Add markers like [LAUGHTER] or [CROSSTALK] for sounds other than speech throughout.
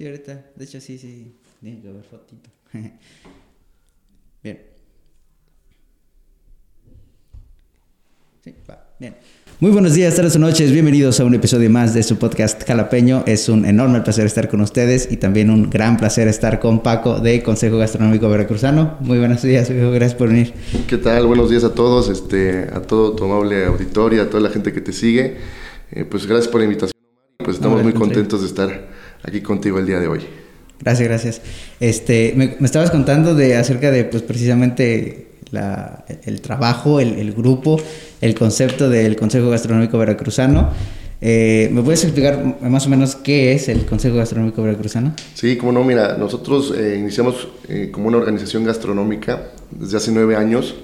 Sí, ahorita. De hecho, sí, sí. Tiene que haber fotito. [LAUGHS] Bien. Sí, va. Bien. Muy buenos días, tardes o noches. Bienvenidos a un episodio más de su podcast Jalapeño. Es un enorme placer estar con ustedes y también un gran placer estar con Paco de Consejo Gastronómico Veracruzano. Muy buenos días, hijo. Gracias por venir. ¿Qué tal? Buenos días a todos, este, a todo tu amable auditorio, a toda la gente que te sigue. Eh, pues gracias por la invitación. Pues estamos muy contentos de estar aquí contigo el día de hoy. Gracias, gracias. Este, me, me estabas contando de acerca de, pues, precisamente la, el trabajo, el, el grupo, el concepto del Consejo Gastronómico Veracruzano. Eh, ¿Me puedes explicar más o menos qué es el Consejo Gastronómico Veracruzano? Sí, como no, mira, nosotros eh, iniciamos eh, como una organización gastronómica desde hace nueve años.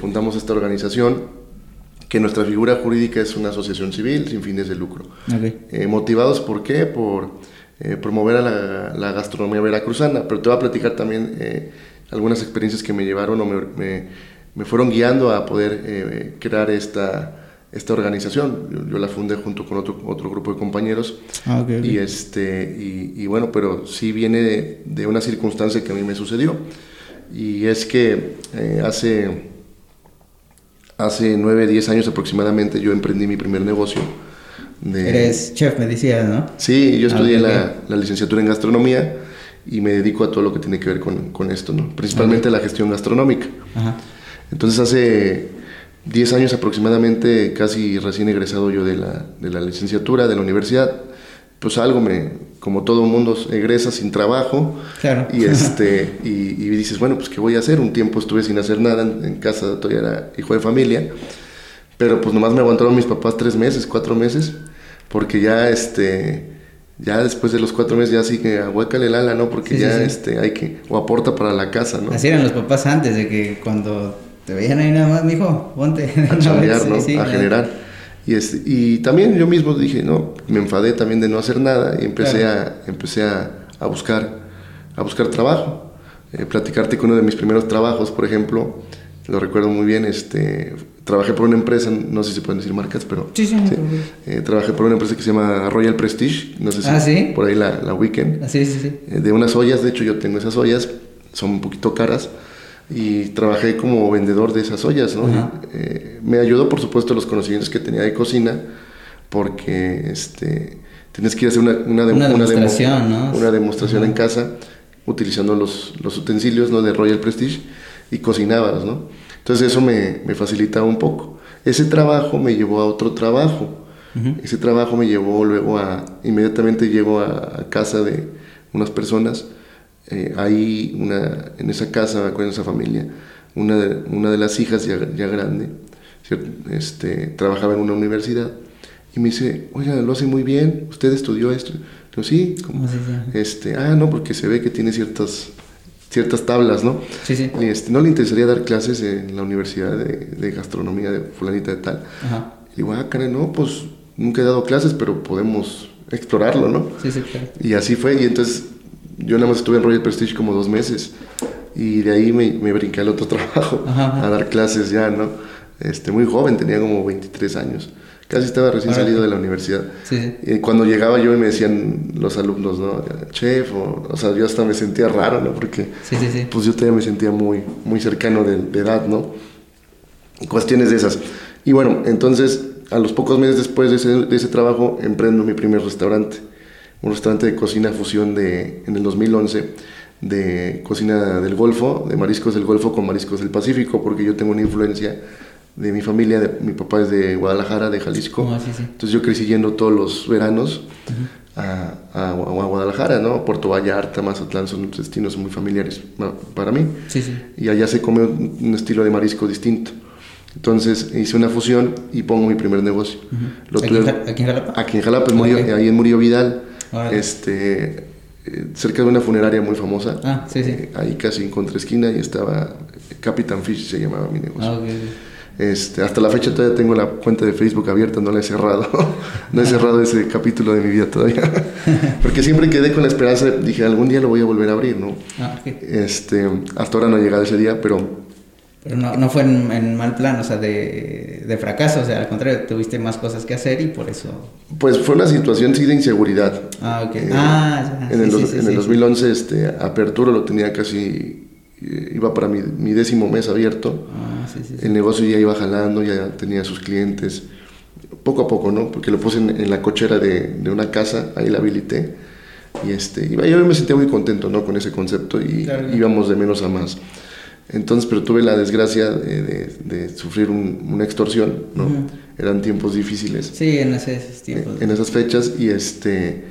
Fundamos esta organización que nuestra figura jurídica es una asociación civil sin fines de lucro. Eh, motivados por qué? Por eh, promover a la, la gastronomía veracruzana, pero te voy a platicar también eh, algunas experiencias que me llevaron o me, me- me fueron guiando a poder crear esta, esta organización. Yo, yo la fundé junto con otro, otro grupo de compañeros Ah, ok, ok. y, este, y, y bueno, pero sí viene de, de una circunstancia que a mí me sucedió y es que hace, hace 9, 10 años aproximadamente yo emprendí mi primer negocio. De, Eres chef, me decías, ¿no? Sí, yo estudié Ah, la, la licenciatura en gastronomía y me dedico a todo lo que tiene que ver con, con esto, ¿no? principalmente la gestión gastronómica. Ajá. Entonces hace 10 años aproximadamente, casi recién egresado yo de la, de la licenciatura, de la universidad, pues algo me, como todo mundo egresa sin trabajo Claro. y, [LAUGHS] este, y, y dices, bueno, pues ¿qué voy a hacer? Un tiempo estuve sin hacer nada en, en casa, todavía era hijo de familia, pero pues nomás me aguantaron mis papás tres meses, cuatro meses, porque ya este... Ya después de los cuatro meses ya sí que ahuécale el ala, ¿no? Porque Sí, ya sí. este hay que o aporta para la casa, ¿no? Así eran los papás antes, de que cuando te veían ahí nada más, mijo, ponte. a [LAUGHS] chambear, vez". ¿no? A generar. Y, este, y también yo mismo dije, no, me enfadé también de no hacer nada y empecé, a, empecé a, a buscar, a buscar trabajo. Eh, platicarte con uno de mis primeros trabajos, por ejemplo, lo recuerdo muy bien, este, trabajé por una empresa, no sé si se pueden decir marcas, pero Sí, sí, preocupes. eh, trabajé por una empresa que se llama Royal Prestige, no sé si Ah, ¿sí? por ahí la, la weekend Ah, Sí, sí, sí. eh, de unas ollas, de hecho yo tengo esas ollas, son un poquito caras y trabajé como vendedor de esas ollas, ¿no? Y, eh, me ayudó por supuesto los conocimientos que tenía de cocina porque este, tienes que ir a hacer una, una, dem- Una demo- demostración, ¿no? una demostración en casa utilizando los, los utensilios ¿no? de Royal Prestige y cocinabas, ¿no? Entonces eso me, me facilitaba un poco. Ese trabajo me llevó a otro trabajo. Ese trabajo me llevó luego a, inmediatamente llego a, a casa de unas personas, eh, ahí una, en esa casa, me acuerdo, en esa familia, una de, una de las hijas ya, ya grande, este, trabajaba en una universidad y me dice, oiga, lo hace muy bien, usted estudió esto. Digo, sí, ¿cómo? Este, ah, no, porque se ve que tiene ciertas, ciertas tablas, ¿no? Sí, sí. Y, Este, ¿No le interesaría dar clases en la Universidad de, de Gastronomía de fulanita de tal? Ajá. Y digo, ah, caray, no, pues nunca he dado clases, pero podemos explorarlo, ¿no? Sí, sí, claro. Y así fue, y entonces yo nada más estuve en Royal Prestige como dos meses, y de ahí me, me brinqué al otro [LAUGHS] trabajo, Ajá, ajá. a dar clases ya, ¿no? Este, muy joven, tenía como 23 años, casi estaba recién salido de la universidad. Sí. Y cuando llegaba yo y me decían los alumnos, ¿no? Chef, o, o sea, yo hasta me sentía raro, ¿no? Porque Sí, sí, sí. pues yo todavía me sentía muy, muy cercano de, de edad, ¿no? Cuestiones de esas. Y bueno, entonces, a los pocos meses después de ese, de ese trabajo, emprendo mi primer restaurante. Un restaurante de cocina fusión de, en el 2011, de cocina del Golfo, de mariscos del Golfo con mariscos del Pacífico, porque yo tengo una influencia de mi familia, de- mi papá es de Guadalajara, de Jalisco. Ah, sí, sí. Entonces yo crecí yendo todos los veranos a, a- a Guadalajara, ¿no? Puerto Vallarta, Mazatlán, son destinos muy familiares para mí. Sí, sí. Y allá se come un, un estilo de marisco distinto. Entonces hice una fusión y pongo mi primer negocio. Lo ¿Aquí, en aquí en Jalapa? Aquí en Jalapa, en Murillo- ahí en Murillo Vidal, Este, eh, cerca de una funeraria muy famosa. Ah, sí, sí. Eh, ahí casi en contraesquina y estaba Capitán Fish, se llamaba mi negocio. Ah. Este, hasta la fecha todavía tengo la cuenta de Facebook abierta, no la he cerrado. [LAUGHS] no he cerrado ese capítulo de mi vida todavía. [LAUGHS] Porque siempre quedé con la esperanza, dije, algún día lo voy a volver a abrir, ¿no? Ah. Este, hasta ahora no ha llegado ese día, pero Pero no, no fue en, mal plan, o sea, de, de, fracaso, o sea, al contrario, tuviste más cosas que hacer y por eso... Pues fue una situación sí de inseguridad. Ah, ok. Eh, ah, ya. En el, en el 2011, este, Apertura lo tenía casi, eh, iba para mi, mi décimo mes abierto. Ah, sí, sí, El negocio ya iba jalando, ya tenía sus clientes, poco a poco, ¿no? Porque lo puse en, la cochera de, de, una casa, ahí la habilité. Y este, yo me sentía muy contento, ¿no? Con ese concepto y íbamos de menos a más. Entonces, pero tuve la desgracia de, sufrir una extorsión, ¿no? Eran tiempos difíciles. Sí, en esos tiempos. En, esas fechas y este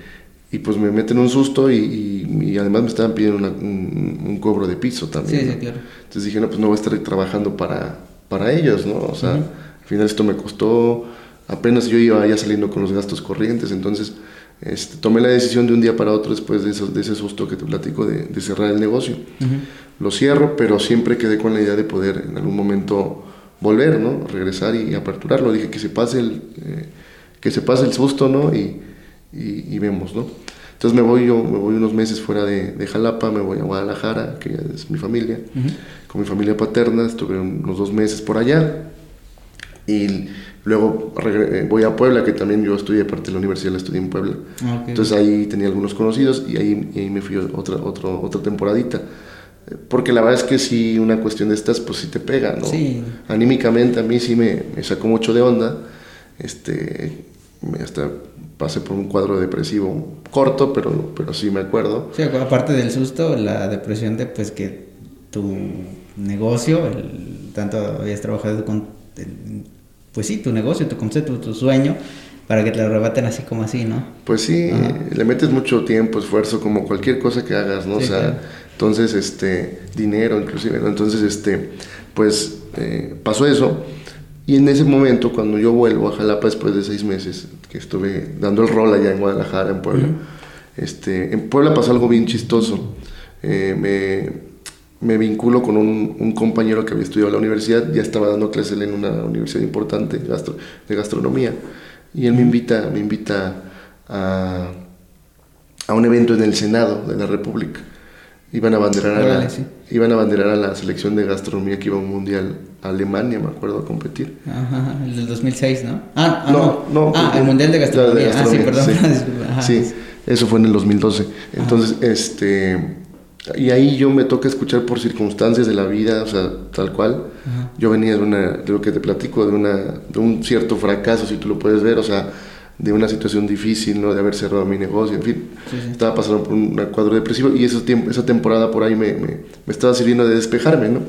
y pues me meten un susto y, además me estaban pidiendo un, cobro de piso también. Sí, sí, claro. Entonces dije, no, pues no voy a estar trabajando para, para ellos, ¿no? O sea, al final esto me costó, apenas yo iba ya saliendo con los gastos corrientes, entonces este, tomé la decisión de un día para otro después de, de ese susto que te platico de, cerrar el negocio. Lo cierro, pero siempre quedé con la idea de poder en algún momento volver, ¿no? Regresar y, aperturarlo. Dije que se pase el, eh, que se pase el susto, ¿no? Y, y, vemos, ¿no? Entonces me voy yo, me voy unos meses fuera de, de Jalapa, me voy a Guadalajara, que es mi familia, con mi familia paterna, estuve unos dos meses por allá. Y Luego eh, voy a Puebla, que también yo estudié parte de la universidad, la estudié en Puebla. Ah, Entonces ahí tenía algunos conocidos y ahí, ahí me fui otra, otra, otra temporadita. Porque la verdad es que si una cuestión de estas, pues sí te pega, ¿no? Sí. Anímicamente a mí sí me, me sacó mucho de onda. Este, hasta pasé por un cuadro depresivo corto, pero, pero sí me acuerdo. Sí, aparte del susto, la depresión de pues que tu negocio, el, tanto habías trabajado con pues sí, tu negocio, tu concepto, tu sueño, para que te lo arrebaten así como así, ¿no? Pues sí, le metes mucho tiempo, esfuerzo, como cualquier cosa que hagas, ¿no? o sea, entonces, este, dinero inclusive, ¿no? Entonces, este, pues eh, pasó eso. Y en ese momento, cuando yo vuelvo a Jalapa después de seis meses, que estuve dando el rol allá en Guadalajara, en Puebla, este, en Puebla pasó algo bien chistoso. Eh, me, me vinculo con un, compañero que había estudiado en la universidad, ya estaba dando clases en una universidad importante de gastronomía, y él me invita, me invita a, a, un evento en el Senado de la República. Iban a abanderar a, la, iban a, abanderar a la selección de gastronomía que iba a un mundial a Alemania, me acuerdo, a competir. Ajá, el del 2006, ¿no? Ah, ah no, no, Ah, el mundial de gastronomía. Ah, sí, perdón. Sí, [LAUGHS] sí, eso fue en el 2012. Entonces, este y ahí yo me toca escuchar por circunstancias de la vida, o sea, tal cual. Yo venía de, una, de lo que te platico, de, una, de un cierto fracaso, si tú lo puedes ver, o sea, de una situación difícil, ¿no? De haber cerrado mi negocio, en fin. Estaba pasando por un cuadro depresivo y esa, esa temporada por ahí me, me, me, estaba sirviendo de despejarme, ¿no?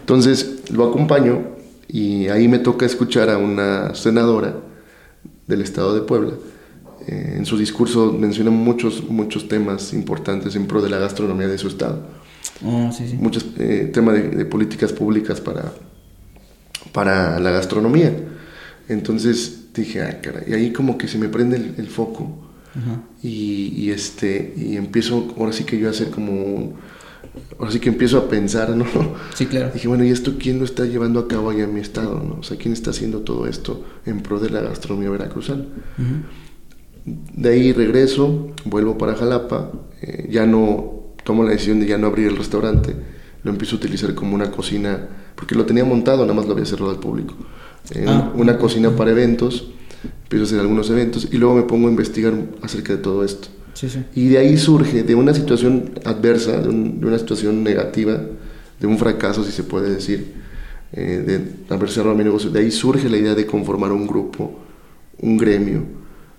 Entonces lo acompaño y ahí me toca escuchar a una senadora del estado de Puebla eh, en su discurso menciona muchos, muchos temas importantes en pro de la gastronomía de su estado. Oh, sí, sí. Muchos eh, temas de, políticas públicas para, para la gastronomía. Entonces dije, ah, caray, y ahí como que se me prende el, foco. y, y, este, y empiezo, ahora sí que yo a hacer como ahora sí que empiezo a pensar, ¿no? Sí, claro. Dije, bueno, ¿y esto quién lo está llevando a cabo allá en mi estado, no? O sea, ¿quién está haciendo todo esto en pro de la gastronomía veracruzana? De ahí regreso, vuelvo para Jalapa, eh, ya no tomo la decisión de ya no abrir el restaurante, lo empiezo a utilizar como una cocina, porque lo tenía montado, nada más lo había cerrado al público. Eh, ah. Una cocina para eventos, empiezo a hacer algunos eventos y luego me pongo a investigar acerca de todo esto. Y de ahí surge, de una situación adversa, de, una situación negativa, de un fracaso, si se puede decir, eh, de haber cerrado mi negocio, de ahí surge la idea de conformar un grupo, un gremio,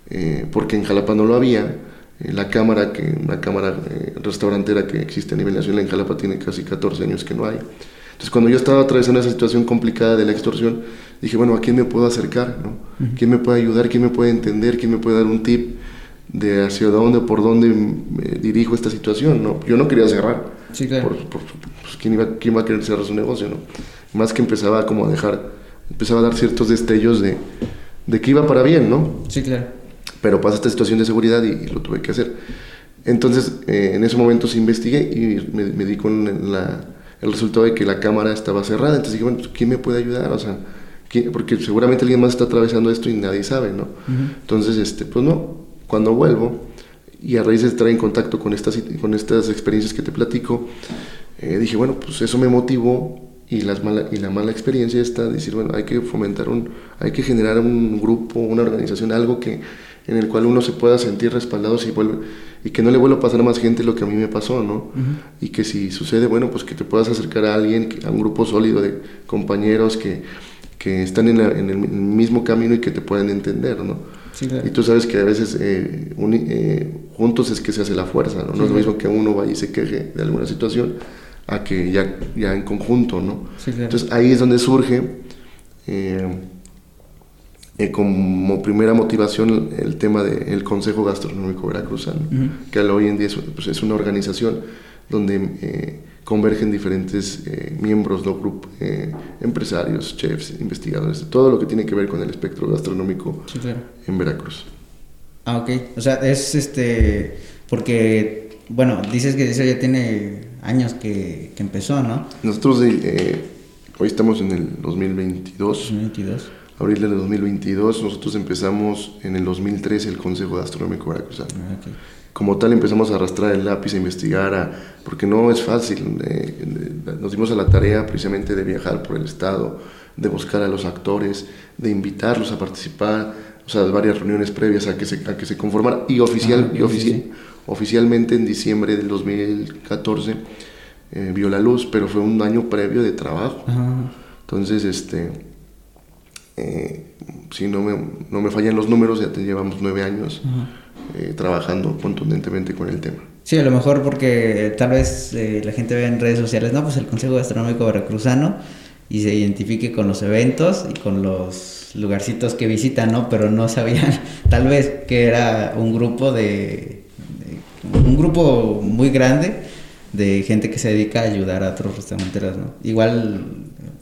eh, porque en Jalapa no lo había. Eh, la cámara, que, una cámara eh, restaurantera que existe a nivel nacional en Jalapa tiene casi 14 años que no hay. Entonces cuando yo estaba atravesando esa situación complicada de la extorsión, dije, bueno, ¿a quién me puedo acercar? No? ¿Quién me puede ayudar? ¿Quién me puede entender? ¿Quién me puede dar un tip de hacia dónde, por dónde dirijo esta situación? ¿no? Yo no quería cerrar. Sí, claro. pues, ¿quién, iba, ¿Quién va a querer cerrar su negocio? ¿no? Más que empezaba como a dejar, empezaba a dar ciertos destellos de, de que iba para bien, ¿no? Sí, claro pero pasa esta situación de seguridad y, lo tuve que hacer. Entonces, eh, en ese momento se investigué y me, me di con el resultado de que la cámara estaba cerrada. Entonces dije, bueno, ¿quién me puede ayudar? O sea, porque seguramente alguien más está atravesando esto y nadie sabe, ¿no? Entonces, este, pues no, cuando vuelvo y a raíz de estar en contacto con estas, con estas experiencias que te platico, eh, dije, bueno, pues eso me motivó y, las mala, y la mala experiencia está decir, bueno, hay que fomentar un, hay que generar un grupo, una organización, algo que en el cual uno se pueda sentir respaldado si vuelve, y que no le vuelva a pasar a más gente lo que a mí me pasó, ¿no? Y que si sucede, bueno, pues que te puedas acercar a alguien, a un grupo sólido de compañeros que, que están en, en, el mismo camino y que te puedan entender, ¿no? Y tú sabes que a veces eh, eh, juntos es que se hace la fuerza, ¿no? No es lo mismo que uno vaya y se queje de alguna situación a que ya, ya en conjunto, ¿no? Entonces ahí es donde surge eh, eh, como primera motivación el tema del Consejo Gastronómico Veracruzano, que hoy en día es, pues, es una organización donde eh, convergen diferentes miembros, ¿no? Grupo, empresarios, chefs, investigadores, todo lo que tiene que ver con el espectro gastronómico en Veracruz. Ah, ok. O sea, es este, porque, bueno, dices que eso ya tiene años que, que empezó, ¿no? Nosotros eh, hoy estamos en el 2022. 2022. Abril del 2022. Nosotros empezamos en el 2013 el Consejo Gastronómico Veracruzano. Ah, Como tal empezamos a arrastrar el lápiz, a investigar, a, porque no es fácil. Eh, nos dimos a la tarea precisamente de viajar por el Estado, de buscar a los actores, de invitarlos a participar, o sea, varias reuniones previas a que se, a que se conformara y oficial, ah, y oficial, oficialmente en diciembre del 2014 eh, vio la luz, pero fue un año previo de trabajo. Entonces, este, eh, si no me, no me fallan los números, ya te llevamos nueve años eh, trabajando contundentemente con el tema. Sí, a lo mejor porque tal vez la gente vea en redes sociales, no, pues el Consejo Gastronómico Veracruzano y se identifique con los eventos y con los lugarcitos que visitan, ¿no? Pero no sabían [LAUGHS] tal vez que era un grupo de un grupo muy grande de gente que se dedica a ayudar a otros restauranteros, ¿no? Igual,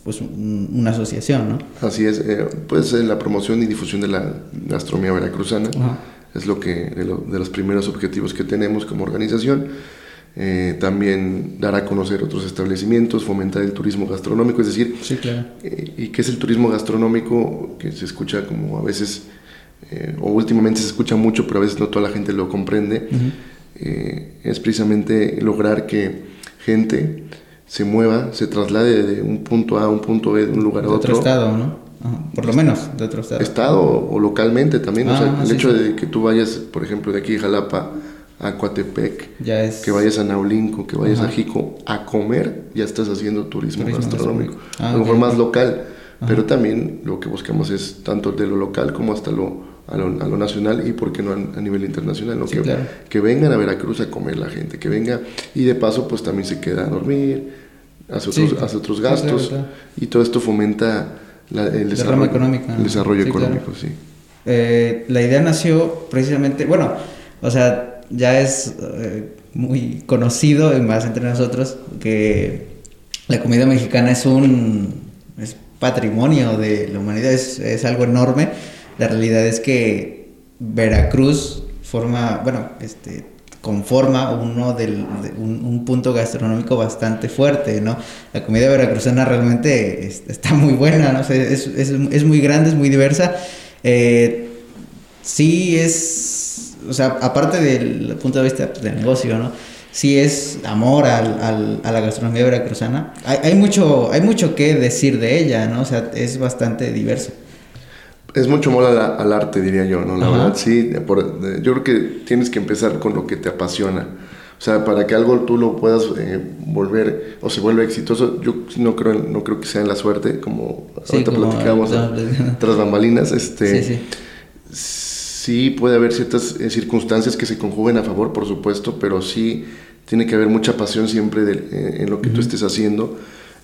pues una asociación, ¿no? Así es, eh, pues la promoción y difusión de la gastronomía veracruzana es lo que, de, los primeros objetivos que tenemos como organización. Eh, también dar a conocer otros establecimientos, fomentar el turismo gastronómico, es decir, sí, claro. Eh, ¿y qué es el turismo gastronómico? Que se escucha como a veces, o últimamente se escucha mucho, pero a veces no toda la gente lo comprende. Es precisamente lograr que gente se mueva, se traslade de un punto A a un punto B, de un lugar a otro. otro estado, ¿no? por lo menos, de otro estado. Estado o localmente también. o sea, ah, el hecho de que tú vayas, por ejemplo, de aquí a Jalapa a Coatepec, que vayas a Naulinco, que vayas a Jico a comer, ya estás haciendo turismo, gastronómico. Ah, a lo mejor más local, pero también lo que buscamos es tanto de lo local como hasta lo a lo, a lo, nacional y por qué no a, nivel internacional, que, que, vengan a Veracruz a comer la gente, que venga y de paso pues también se queda a dormir, hace otros, hace otros gastos y todo esto fomenta el desarrollo económico. El desarrollo económico, sí. Eh, la idea nació precisamente, bueno, o sea, ya es eh, muy conocido, más entre nosotros, que la comida mexicana es un es patrimonio de la humanidad, es, es algo enorme la realidad es que Veracruz forma, bueno, este, conforma uno del, un, punto gastronómico bastante fuerte, ¿no? La comida veracruzana realmente está muy buena, ¿no? es, muy grande, es muy diversa. Eh, sí es, o sea, aparte del punto de vista de negocio, ¿no? Sí es amor al, a la gastronomía veracruzana. Hay, hay, mucho, hay mucho que decir de ella, ¿no? O sea, es bastante diversa es mucho amor al arte, diría yo, ¿no? La verdad, sí. yo creo que tienes que empezar con lo que te apasiona. O sea, para que algo tú lo puedas eh, volver o se vuelva exitoso, yo no creo, no creo que sea en la suerte, como ahorita platicábamos tras bambalinas. Este, sí, sí. puede haber ciertas eh, circunstancias que se conjuguen a favor, por supuesto, pero sí tiene que haber mucha pasión siempre eh, en lo que tú estés haciendo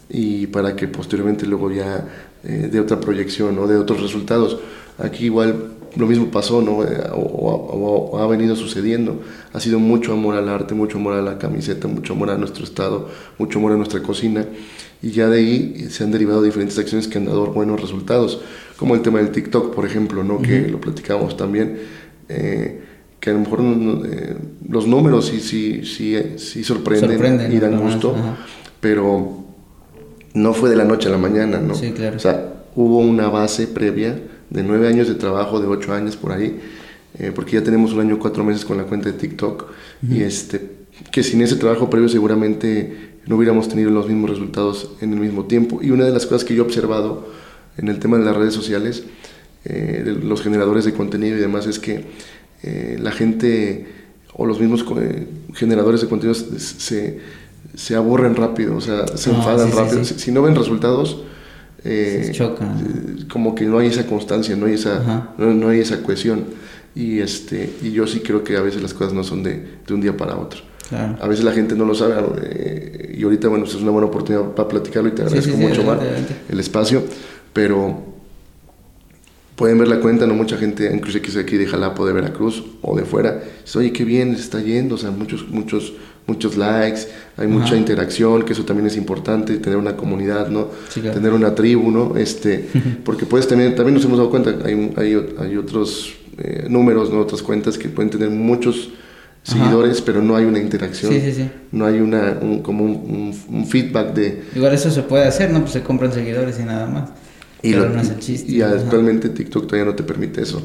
y para que posteriormente luego ya eh, de otra proyección o de otros resultados. Aquí igual lo mismo pasó, ¿no? Eh, o, ha venido sucediendo. Ha sido mucho amor al arte, mucho amor a la camiseta, mucho amor a nuestro estado, mucho amor a nuestra cocina. Y ya de ahí se han derivado diferentes acciones que han dado buenos resultados, como el tema del TikTok, por ejemplo, ¿no? Que lo platicamos también. Eh, que a lo mejor los números sí, sí, sí, sí sorprenden, y dan gusto, pero no fue de la noche a la mañana, ¿no? Sí, claro. O sea, hubo una base previa de nueve años de trabajo, de ocho años por ahí, eh, porque ya tenemos un año, cuatro meses con la cuenta de TikTok, y este, que sin ese trabajo previo seguramente no hubiéramos tenido los mismos resultados en el mismo tiempo. Y una de las cosas que yo he observado en el tema de las redes sociales, eh, de los generadores de contenido y demás, es que eh, la gente o los mismos generadores de contenido se, se, aburren rápido, o sea, se ah, enfadan rápido. Si, no ven resultados, eh, como que no hay esa constancia, no hay esa, no, hay esa cohesión. Y, este, y yo sí creo que a veces las cosas no son de, de un día para otro. A veces la gente no lo sabe eh, y ahorita, bueno, es una buena oportunidad para platicarlo y te agradezco mucho más el espacio, pero pueden ver la cuenta, ¿no? Mucha gente, incluso que es aquí de Jalapa, de Veracruz o de fuera, dice, oye, qué bien, se está yendo, o sea, muchos, muchos, muchos likes, hay mucha interacción, que eso también es importante, tener una comunidad, ¿no? Tener una tribu, ¿no? Este, [LAUGHS] porque puedes también, también nos hemos dado cuenta, hay, hay, hay otros eh, números, ¿no? Otras cuentas que pueden tener muchos seguidores, pero no hay una interacción. Sí, sí, sí. No hay una, un, como un, un, feedback de... Igual eso se puede hacer, ¿no? Pues se compran seguidores y nada más. Y, pero no es el chiste, y actualmente TikTok todavía no te permite eso.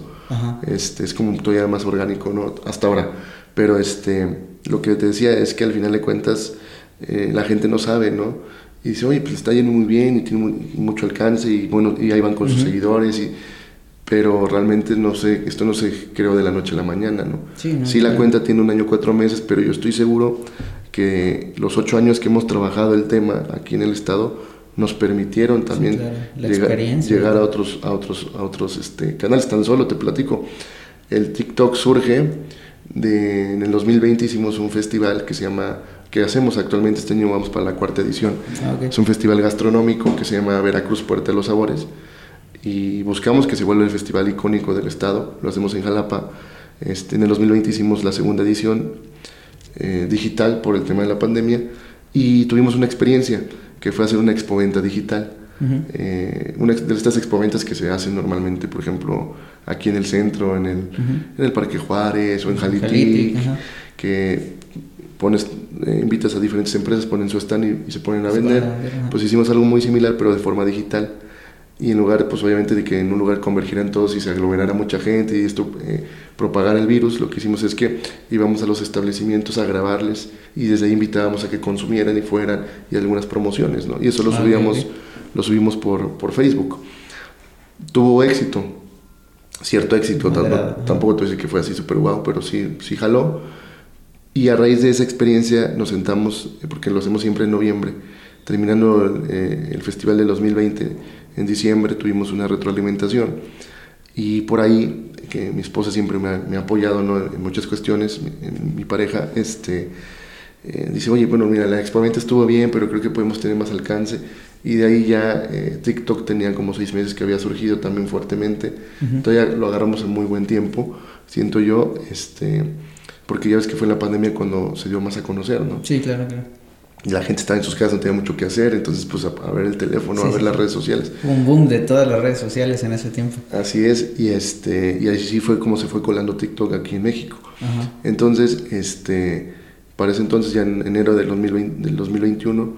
Este, es como todavía más orgánico, ¿no? Hasta ahora. Pero este, lo que te decía es que al final de cuentas eh, la gente no sabe, ¿no? Y dice, oye, pues está yendo muy bien y tiene mucho alcance y bueno, y ahí van con sus seguidores y pero realmente no sé, esto no se creó de la noche a la mañana, ¿no? Sí, la cuenta tiene un año cuatro meses, pero yo estoy seguro que los ocho años que hemos trabajado el tema aquí en el estado nos permitieron también llegar, a otros, a otros, a otros este, canales. Tan solo te platico, el TikTok surge de, en el 2020 hicimos un festival que se llama que hacemos actualmente este año vamos para la cuarta edición. Ah, es un festival gastronómico que se llama Veracruz Puerta de los Sabores y buscamos que se vuelva el festival icónico del estado. Lo hacemos en Jalapa. Este, en el 2020 hicimos la segunda edición eh, digital por el tema de la pandemia y tuvimos una experiencia que fue hacer una expoventa digital. Eh, una de estas expoventas que se hacen normalmente, por ejemplo, aquí en el centro, en el, en el Parque Juárez o en Jalitic, que pones, eh, invitas a diferentes empresas, ponen su stand y, se ponen a vender. Pues hicimos algo muy similar, pero de forma digital y en lugar, pues obviamente de que en un lugar convergieran todos y se aglomerara mucha gente y esto eh, propagara el virus, lo que hicimos es que íbamos a los establecimientos a grabarles y desde ahí invitábamos a que consumieran y fueran y algunas promociones, ¿no? Y eso lo ah, subíamos, lo subimos por, por Facebook. Tuvo éxito, cierto éxito, tampoco te voy a decir que fue así súper guau, pero sí, sí jaló. Y a raíz de esa experiencia nos sentamos, eh, porque lo hacemos siempre en noviembre, terminando eh, el festival del 2020, en diciembre tuvimos una retroalimentación y por ahí, que mi esposa siempre me ha, apoyado en muchas cuestiones, mi, pareja, este, eh, dice, oye, bueno, mira, la exponente estuvo bien, pero creo que podemos tener más alcance. Y de ahí ya eh, TikTok tenía como seis meses que había surgido también fuertemente. Entonces ya lo agarramos en muy buen tiempo, siento yo, este, porque ya ves que fue en la pandemia cuando se dio más a conocer, ¿no? Sí, claro, claro la gente estaba en sus casas, no tenía mucho que hacer, entonces pues a, ver el teléfono, a ver las redes sociales. Un boom de todas las redes sociales en ese tiempo. Así es, y este y así fue como se fue colando TikTok aquí en México. Entonces, este para ese entonces ya en enero del, 2020, del 2021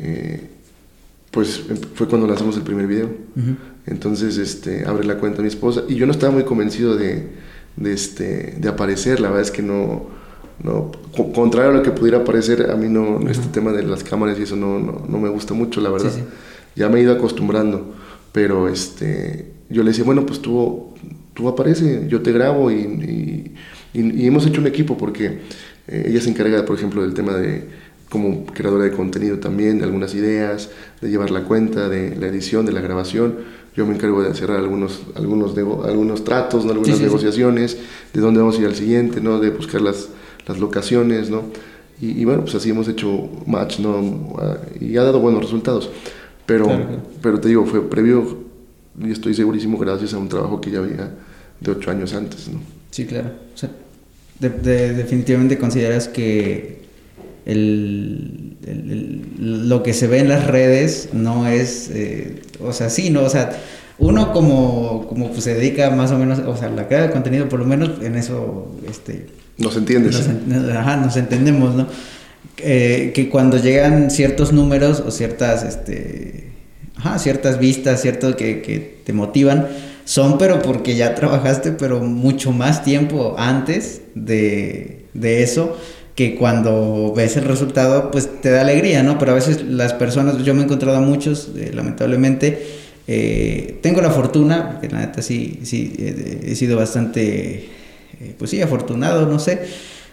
eh, pues em, fue cuando lanzamos el primer video. Entonces, este abre la cuenta mi esposa y yo no estaba muy convencido de de este de aparecer, la verdad es que no no, contrario a lo que pudiera parecer, a mí no, este tema de las cámaras y eso no, no, me gusta mucho, la verdad. Ya me he ido acostumbrando, pero este, yo le decía, bueno, pues tú, tú aparece, yo te grabo y, y, hemos hecho un equipo porque eh, ella se encarga, por ejemplo, del tema de como creadora de contenido también, de algunas ideas, de llevar la cuenta, de la edición, de la grabación. Yo me encargo de cerrar algunos, algunos, algunos tratos, algunas negociaciones, de dónde vamos a ir al siguiente, ¿no? de buscar las, las locaciones, ¿no? Y, bueno, pues así hemos hecho match, ¿no? Y ha dado buenos resultados. Pero, pero te digo, fue previo, y estoy segurísimo, gracias a un trabajo que ya había de ocho años antes, ¿no? Sí, claro. O sea, definitivamente consideras que el, lo que se ve en las redes no es, eh, o sea, sí, ¿no? O sea, uno como, como pues, se dedica más o menos, o sea, la creación de contenido, por lo menos en eso, este, nos entiendes. Nos, ajá, nos entendemos, ¿no? Eh, que cuando llegan ciertos números o ciertas, este, ajá, ciertas vistas, cierto que, que te motivan, son pero porque ya trabajaste, pero mucho más tiempo antes de, de eso que cuando ves el resultado, pues te da alegría, ¿no? Pero a veces las personas, yo me he encontrado a muchos, eh, lamentablemente, eh, tengo la fortuna, porque la neta sí, sí, he sido bastante, eh, pues sí, afortunado, no sé,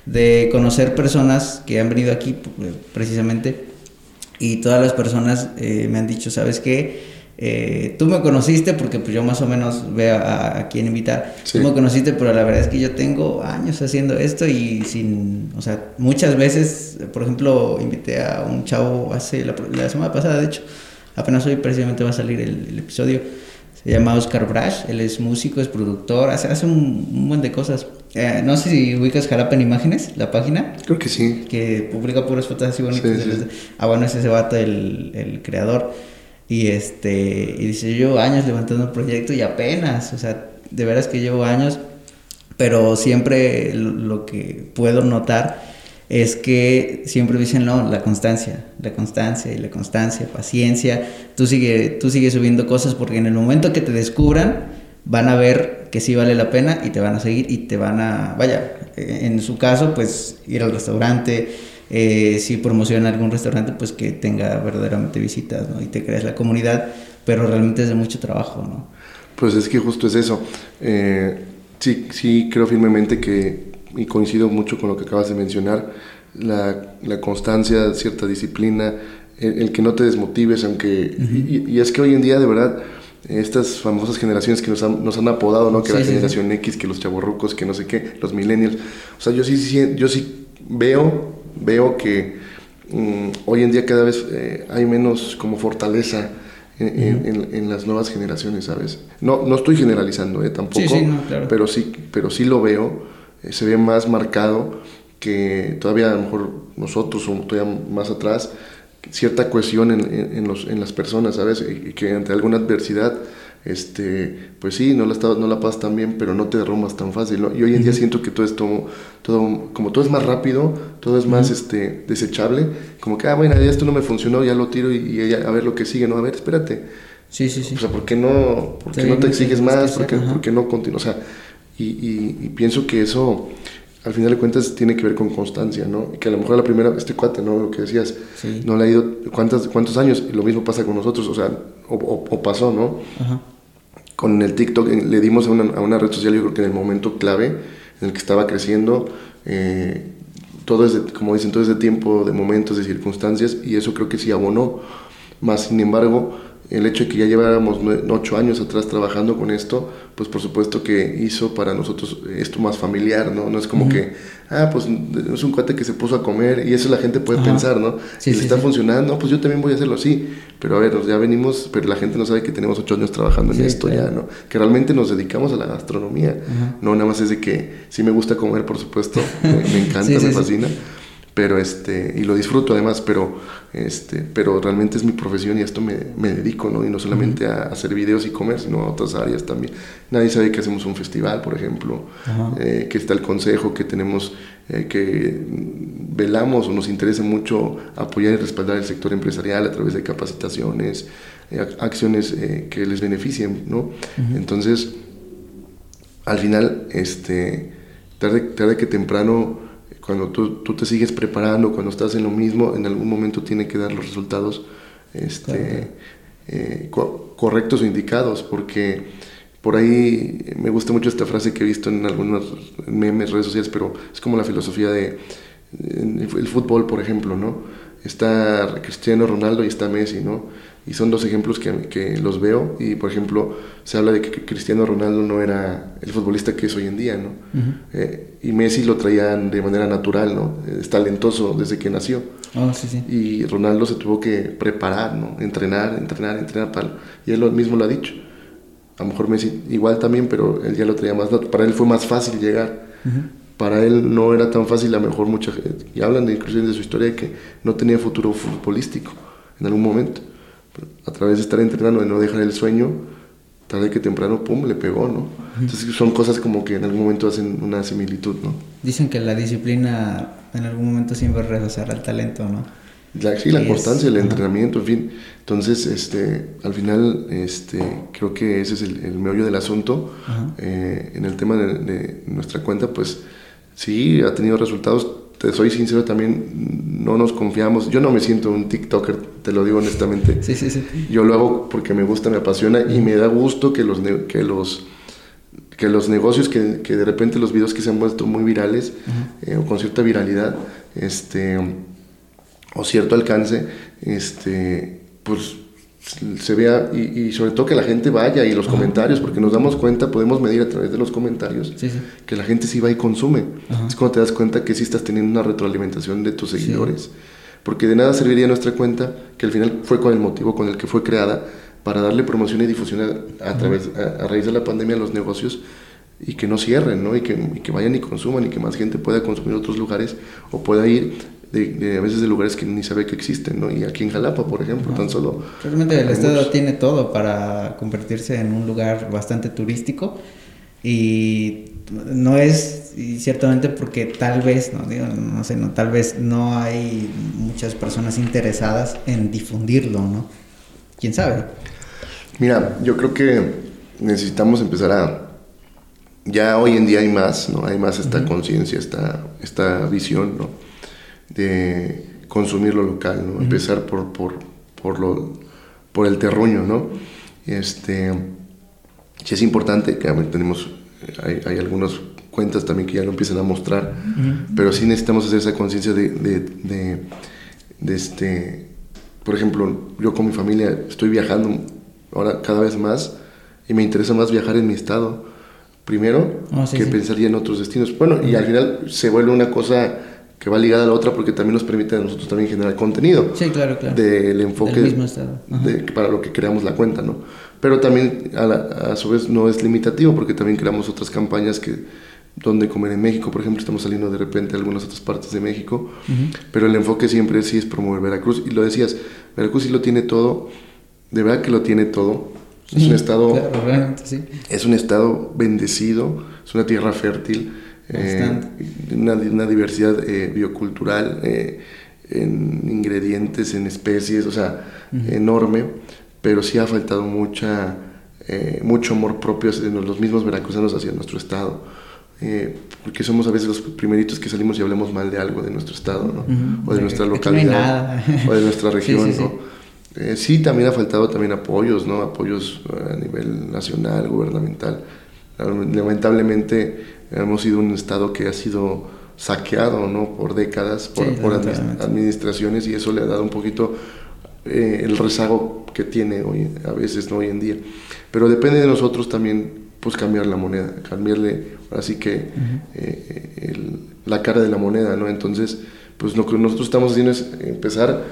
de conocer personas que han venido aquí precisamente y todas las personas me han dicho, ¿sabes qué? Eh, tú me conociste porque pues yo más o menos veo a, quién invitar. Tú me conociste, pero la verdad es que yo tengo años haciendo esto y sin, o sea, muchas veces, por ejemplo, invité a un chavo hace la, semana pasada, de hecho, apenas hoy precisamente va a salir el, episodio. Se llama Oscar Brash, él es músico, es productor, hace, hace un, un buen de cosas. Eh, no sé si ubicas Jalapa en Imágenes, la página. Creo que sí. Que publica puras fotos así bonitas. Ah, bueno, es ese vato el, el creador. Y este, y dice, yo llevo años levantando un proyecto y apenas, o sea, de veras que llevo años, pero siempre lo, que puedo notar es que siempre dicen, no, la constancia, la constancia y la constancia, paciencia, tú sigue, tú subiendo cosas porque en el momento que te descubran, van a ver que sí vale la pena y te van a seguir y te van a, vaya, en su caso, pues ir al restaurante, eh, si promociona algún restaurante, pues que tenga verdaderamente visitas, ¿no? Y te creas la comunidad, pero realmente es de mucho trabajo, ¿no? Pues es que justo es eso. Eh, sí, sí creo firmemente que, y coincido mucho con lo que acabas de mencionar, la, la constancia, cierta disciplina, el, que no te desmotives, aunque... y, es que hoy en día, de verdad, estas famosas generaciones que nos han, nos han apodado, ¿no? Que la generación X, que los chavorrucos, que no sé qué, los millennials. O sea, yo sí, sí, yo sí veo veo que mm, hoy en día cada vez eh, hay menos como fortaleza en, las nuevas generaciones, ¿sabes? No, no estoy generalizando eh, tampoco, pero, sí, pero sí lo veo, eh, se ve más marcado que todavía a lo mejor nosotros o todavía más atrás, cierta cohesión en, los, en las personas, ¿sabes? Y que ante alguna adversidad este, pues sí, no la, no la pasas tan bien, pero no te derrumbas tan fácil, ¿no? Y hoy en día siento que todo esto, todo, como todo es más rápido, todo es más este, desechable, como que, ah, bueno, ya esto no me funcionó, ya lo tiro y, a ver lo que sigue, ¿no? A ver, espérate. Sí, sí, sí. O sea, ¿por qué no, por qué no te exiges más? ¿Por qué, ¿Por qué, no continúas? O sea, y, y, pienso que eso al final de cuentas tiene que ver con constancia, ¿no? Y que a lo mejor la primera, este cuate, ¿no? Lo que decías, no le ha ido, ¿cuántas, ¿cuántos años? Y lo mismo pasa con nosotros, o sea, o, o pasó, ¿no? Ajá con el TikTok le dimos a una, red social, yo creo que en el momento clave en el que estaba creciendo, eh, todo es, como dicen, todo es de tiempo, de momentos, de circunstancias, y eso creo que sí abonó. Más sin embargo, el hecho de que ya lleváramos ocho años atrás trabajando con esto, pues por supuesto que hizo para nosotros esto más familiar, ¿no? No es como que, ah, pues es un cuate que se puso a comer y eso la gente puede pensar, ¿no? si le está funcionando, pues yo también voy a hacerlo así. Pero a ver, ya venimos, pero la gente no sabe que tenemos ocho años trabajando en esto ya, ¿no? Que realmente nos dedicamos a la gastronomía. No, nada más es de que sí me gusta comer, por supuesto, me [LAUGHS] encanta, me fascina pero este y lo disfruto además pero este pero realmente es mi profesión y a esto me, me dedico no y no solamente a, hacer videos y comer sino a otras áreas también. Nadie sabe que hacemos un festival por ejemplo eh, que está el consejo que tenemos eh, que velamos o nos interesa mucho apoyar y respaldar el sector empresarial a través de capacitaciones eh, acciones que les beneficien no entonces al final este tarde tarde que temprano cuando tú, tú, te sigues preparando, cuando estás en lo mismo, en algún momento tiene que dar los resultados este, eh, correctos o indicados, porque por ahí me gusta mucho esta frase que he visto en algunas memes, redes sociales, pero es como la filosofía de el fútbol, por ejemplo, ¿no? Está Cristiano Ronaldo y está Messi, ¿no? Y son dos ejemplos que, que, los veo. Y por ejemplo, se habla de que Cristiano Ronaldo no era el futbolista que es hoy en día, ¿no? Eh, y Messi lo traían de manera natural, ¿no? Es talentoso desde que nació. Oh, sí, sí. Y Ronaldo se tuvo que preparar, ¿no? Entrenar, entrenar, entrenar, tal. Y él mismo lo ha dicho. A lo mejor Messi igual también, pero él ya lo traía más. Para él fue más fácil llegar. Para él no era tan fácil, a lo mejor mucha gente. Y hablan de, inclusive de su historia de que no tenía futuro futbolístico en algún momento a través de estar entrenando, de no dejar el sueño, tarde que temprano, pum, le pegó, ¿no? Entonces son cosas como que en algún momento hacen una similitud, ¿no? Dicen que la disciplina en algún momento siempre rebasará al talento, ¿no? La, sí, la importancia del entrenamiento, en fin. Entonces, este, al final, este, creo que ese es el, meollo del asunto. Eh, en el tema de, de, nuestra cuenta, pues sí, ha tenido resultados te soy sincero, también no nos confiamos. Yo no me siento un TikToker, te lo digo honestamente. Sí, sí, sí. Yo lo hago porque me gusta, me apasiona y me da gusto que los, que los, que los negocios, que, que de repente los videos que se han vuelto muy virales eh, o con cierta viralidad, este, o cierto alcance, este, pues se vea y, sobre todo que la gente vaya y los comentarios, porque nos damos cuenta, podemos medir a través de los comentarios que la gente sí va y consume. Es cuando te das cuenta que sí estás teniendo una retroalimentación de tus seguidores. Porque de nada serviría nuestra cuenta, que al final fue con el motivo con el que fue creada, para darle promoción y difusión a, través, a, raíz de la pandemia a los negocios y que no cierren, ¿no? Y que, y que vayan y consuman y que más gente pueda consumir en otros lugares o pueda ir de, a veces de lugares que ni sabe que existen, ¿no? Y aquí en Jalapa, por ejemplo, tan solo... Realmente el estado tiene todo para convertirse en un lugar bastante turístico y no es y ciertamente porque tal vez, no, digo, no sé, no, tal vez no hay muchas personas interesadas en difundirlo, ¿no? ¿Quién sabe? Mira, yo creo que necesitamos empezar a... Ya hoy en día hay más, ¿no? Hay más esta conciencia, esta, esta visión, ¿no? De consumir lo local, ¿no? Empezar por, por, por, lo, por el terruño, ¿no? Este, sí es importante, que tenemos, hay, hay algunas cuentas también que ya lo empiezan a mostrar, pero sí necesitamos hacer esa conciencia de, de, de, de, este, por ejemplo, yo con mi familia estoy viajando ahora cada vez más y me interesa más viajar en mi estado primero oh, que pensaría en otros destinos. Bueno, y al final se vuelve una cosa que va ligada a la otra porque también nos permite a nosotros también generar contenido. Sí, claro, claro. Del enfoque De, para lo que creamos la cuenta, ¿no? Pero también a, a, su vez no es limitativo porque también creamos otras campañas que donde comer en México, por ejemplo, estamos saliendo de repente a algunas otras partes de México, pero el enfoque siempre sí es promover Veracruz. Y lo decías, Veracruz sí lo tiene todo, de verdad que lo tiene todo. Es un estado, claro, sí. es un estado bendecido, es una tierra fértil eh, una, diversidad eh, biocultural eh, en ingredientes, en especies, o sea, enorme, pero sí ha faltado mucha, mucho amor propio de los mismos veracruzanos hacia nuestro estado. porque somos a veces los primeritos que salimos y hablamos mal de algo de nuestro estado, ¿no? o de nuestra localidad, o de nuestra región. Sí, sí, también ha faltado también apoyos, ¿no? apoyos a nivel nacional, gubernamental. Lamentablemente hemos sido un estado que ha sido saqueado ¿no? por décadas, por, administraciones y eso le ha dado un poquito eh, el rezago que tiene hoy, a veces ¿no? hoy en día. Pero depende de nosotros también pues cambiar la moneda, cambiarle así que eh, la cara de la moneda, ¿no? Entonces, pues lo que nosotros estamos haciendo es empezar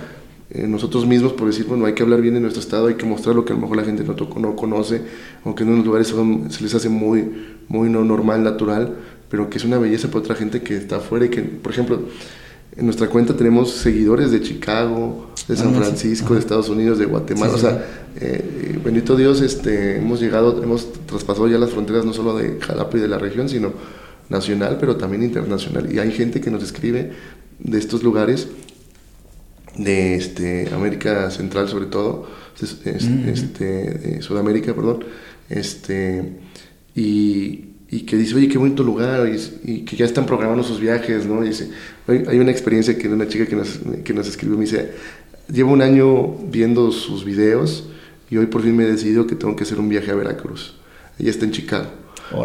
eh, nosotros mismos por decir, bueno, hay que hablar bien de nuestro estado, hay que mostrar lo que a lo mejor la gente no, no conoce, aunque en unos lugares se les hace muy, muy no normal, natural, pero que es una belleza para otra gente que está afuera y que, por ejemplo, en nuestra cuenta tenemos seguidores de Chicago, de San Francisco, de Estados Unidos, de Guatemala. o sea, eh, bendito Dios, este, hemos llegado, hemos traspasado ya las fronteras no solo de Jalapa y de la región, sino nacional, pero también internacional. Y hay gente que nos escribe de estos lugares de este, América Central sobre todo, este, Sudamérica, perdón, este, y, y, que dice, oye, qué bonito lugar, y, que ya están programando sus viajes, ¿no? Y dice, hay una experiencia que de una chica que nos, que nos escribió, me dice, llevo un año viendo sus videos y hoy por fin me he decidido que tengo que hacer un viaje a Veracruz. Ella está en Chicago.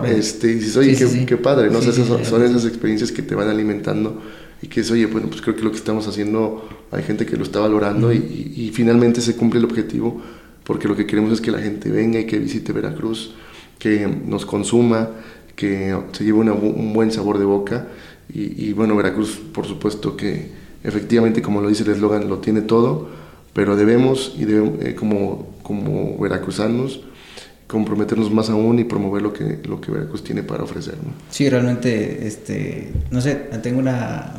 Este, y dices, oye, qué, qué, padre, ¿no? son, son esas experiencias que te van alimentando y que es, oye, bueno, pues creo que lo que estamos haciendo hay gente que lo está valorando y, finalmente se cumple el objetivo porque lo que queremos es que la gente venga y que visite Veracruz, que nos consuma, que se lleve un buen sabor de boca y, bueno, Veracruz por supuesto que efectivamente como lo dice el eslogan lo tiene todo, pero debemos y debemos, eh, como, como veracruzanos comprometernos más aún y promover lo que, lo que Veracruz tiene para ofrecer. ¿no? Sí, realmente, este, no sé, tengo una,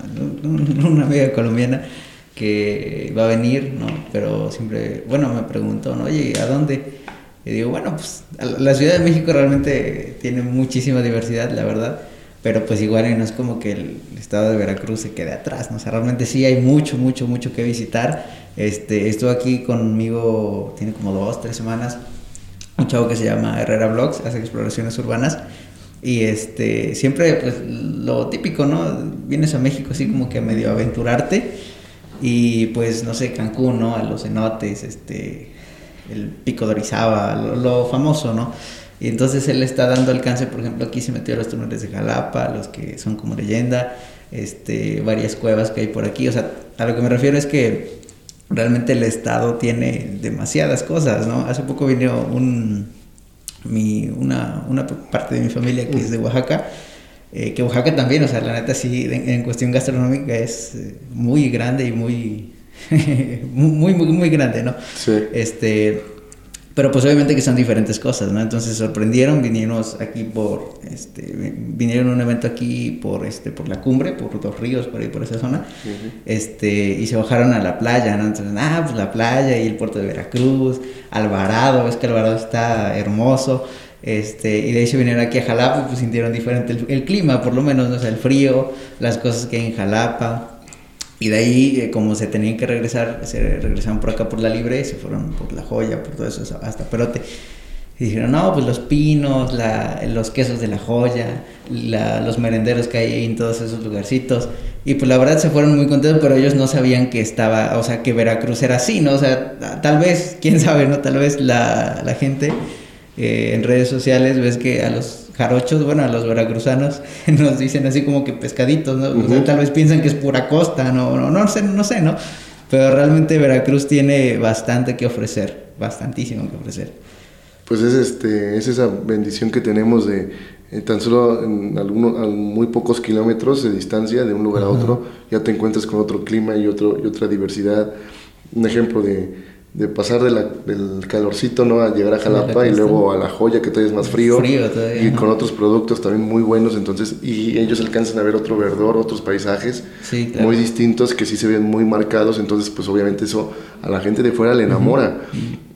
una amiga colombiana que va a venir, ¿no? Pero siempre, bueno, me preguntó, ¿no? Oye, ¿a dónde? Y digo, bueno, pues la Ciudad de México realmente tiene muchísima diversidad, la verdad, pero pues igual no es como que el estado de Veracruz se quede atrás, ¿no? O sea, realmente sí hay mucho, mucho, mucho que visitar. Este, estuvo aquí conmigo, tiene como dos, tres semanas, un chavo que se llama Herrera Vlogs, hace exploraciones urbanas Y este, siempre, pues, lo típico, ¿no? Vienes a México así como que a medio aventurarte. Y pues, no sé, Cancún, ¿no? A los cenotes, este, el Pico de Orizaba, lo, famoso, ¿no? Y entonces él está dando alcance, por ejemplo, aquí se metió a los túneles de Jalapa, los que son como leyenda, este, varias cuevas que hay por aquí. O sea, a lo que me refiero es que realmente el Estado tiene demasiadas cosas, ¿no? Hace poco vino un, mi, una, una parte de mi familia que es de Oaxaca, eh, que Oaxaca también, o sea, la neta sí, en, cuestión gastronómica es eh, muy grande y muy, [LAUGHS] muy, muy, muy grande, ¿no? Sí. Este, pero pues obviamente que son diferentes cosas, ¿no? Entonces sorprendieron, vinieron aquí por, este, vinieron a un evento aquí por, este, por la cumbre, por Dos Ríos, por ahí por esa zona, este, y se bajaron a la playa, ¿no? Entonces, ah, pues la playa y el puerto de Veracruz, Alvarado, ves que Alvarado está hermoso, este, y de se vinieron aquí a Jalapa, pues sintieron diferente el, clima, por lo menos, ¿no? O sea, el frío, las cosas que hay en Jalapa, y de ahí, eh, como se tenían que regresar, se regresaron por acá por la Libre, se fueron por La Joya, por todo eso, hasta Perote. Y dijeron, no, pues los pinos, la, los quesos de La Joya, la, los merenderos que hay en todos esos lugarcitos. Y pues la verdad se fueron muy contentos, pero ellos no sabían que estaba, o sea, que Veracruz era así, ¿no? O sea, tal vez, quién sabe, ¿no? Tal vez la, la gente eh, en redes sociales ves que a los jarochos, bueno, a los veracruzanos [LAUGHS] nos dicen así como que pescaditos, ¿no? tal vez piensan que es pura costa, no, no, no sé, no sé, ¿no? Pero realmente Veracruz tiene bastante que ofrecer, bastantísimo que ofrecer. Pues es, este, es esa bendición que tenemos de eh, tan solo en algunos, muy pocos kilómetros de distancia de un lugar a otro, ya te encuentras con otro clima y, otro, y otra diversidad. Un ejemplo de, de pasar de la, del calorcito ¿no? a llegar a Jalapa y luego a la joya que todavía es más frío, y con otros productos también muy buenos entonces y ellos alcanzan a ver otro verdor otros paisajes muy distintos que sí se ven muy marcados entonces pues obviamente eso a la gente de fuera le enamora.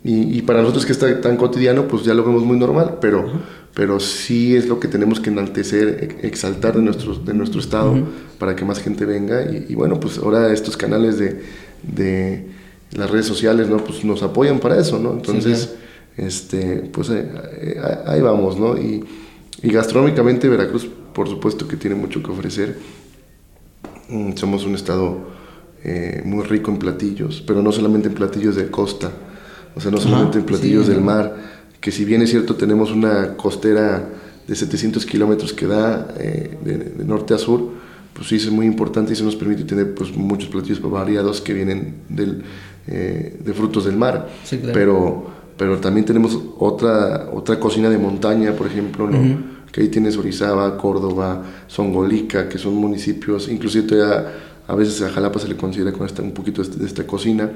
Y, y, para nosotros que está tan cotidiano pues ya lo vemos muy normal pero pero sí es lo que tenemos que enaltecer exaltar de nuestro de nuestro estado para que más gente venga y, y, bueno pues ahora estos canales de, de las redes sociales, ¿no? Pues nos apoyan para eso, ¿no? Entonces, este, pues eh, eh, ahí vamos, ¿no? Y, y, gastronómicamente Veracruz, por supuesto que tiene mucho que ofrecer. Mm, somos un estado eh, muy rico en platillos, pero no solamente en platillos de costa, o sea, no solamente en platillos del mar, que si bien es cierto tenemos una costera de 700 kilómetros que da de, de norte a sur, pues sí es muy importante y se nos permite tener pues muchos platillos variados que vienen del, eh, de frutos del mar. pero, pero también tenemos otra, otra cocina de montaña, por ejemplo, ¿no? que ahí tienes Orizaba, Córdoba, Songolica, que son municipios, inclusive a veces a Jalapa se le considera con esta, un poquito de, esta cocina,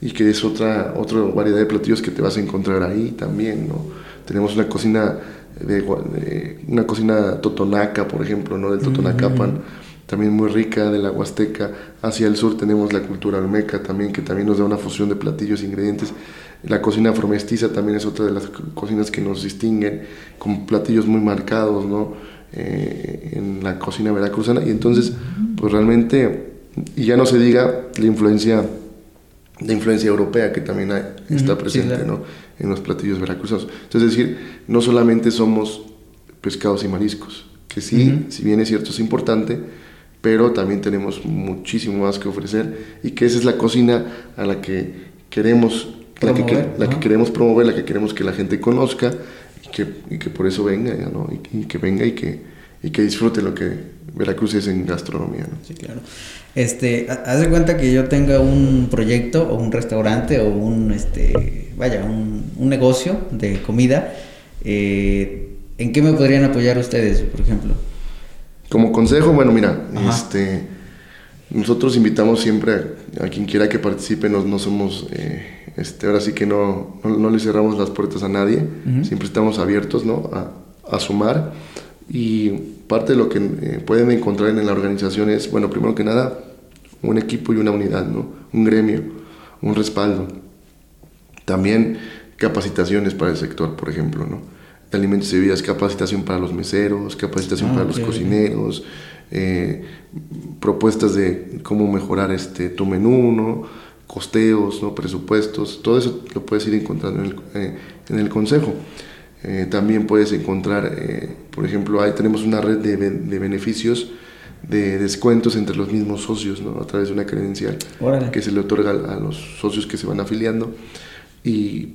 y que es otra, otra variedad de platillos que te vas a encontrar ahí también. ¿no? Tenemos una cocina, de, una cocina totonaca, por ejemplo, ¿no? del Totonacapan también muy rica de la Huasteca. Hacia el sur tenemos la cultura olmeca también, que también nos da una fusión de platillos e ingredientes. La cocina afromestiza también es otra de las cocinas que nos distinguen, con platillos muy marcados, ¿no? Eh, en la cocina veracruzana. Y entonces, pues realmente, y ya no se diga la influencia, la influencia europea que también está presente, ¿no? En los platillos veracruzanos. Entonces, es decir, no solamente somos pescados y mariscos, que sí, si bien es cierto, es importante, pero también tenemos muchísimo más que ofrecer y que esa es la cocina a la que queremos la que, la que, queremos promover, la que queremos que la gente conozca y que, y que por eso venga, ¿no? y, que venga y que, y que disfrute lo que Veracruz es en gastronomía. ¿no? Sí, claro. Este, haz de cuenta que yo tenga un proyecto o un restaurante o un, este, vaya, un, un negocio de comida. Eh, ¿En qué me podrían apoyar ustedes, por ejemplo? Como consejo, bueno, mira, este, nosotros invitamos siempre a, quien quiera que participe, no, no somos, eh, este, ahora sí que no, no, le cerramos las puertas a nadie, siempre estamos abiertos ¿no? a, a, sumar y parte de lo que eh, pueden encontrar en la organización es, bueno, primero que nada, un equipo y una unidad, ¿no? un gremio, un respaldo. También capacitaciones para el sector, por ejemplo, ¿no? De alimentos y bebidas, capacitación para los meseros, capacitación ah, para los cocineros, eh, propuestas de cómo mejorar este, tu menú, ¿no? costeos, ¿no? presupuestos, todo eso lo puedes ir encontrando en el, eh, en el consejo. Eh, también puedes encontrar, por ejemplo, ahí tenemos una red de, de, beneficios, de descuentos entre los mismos socios, ¿no? a través de una credencial que se le otorga a los socios que se van afiliando. Y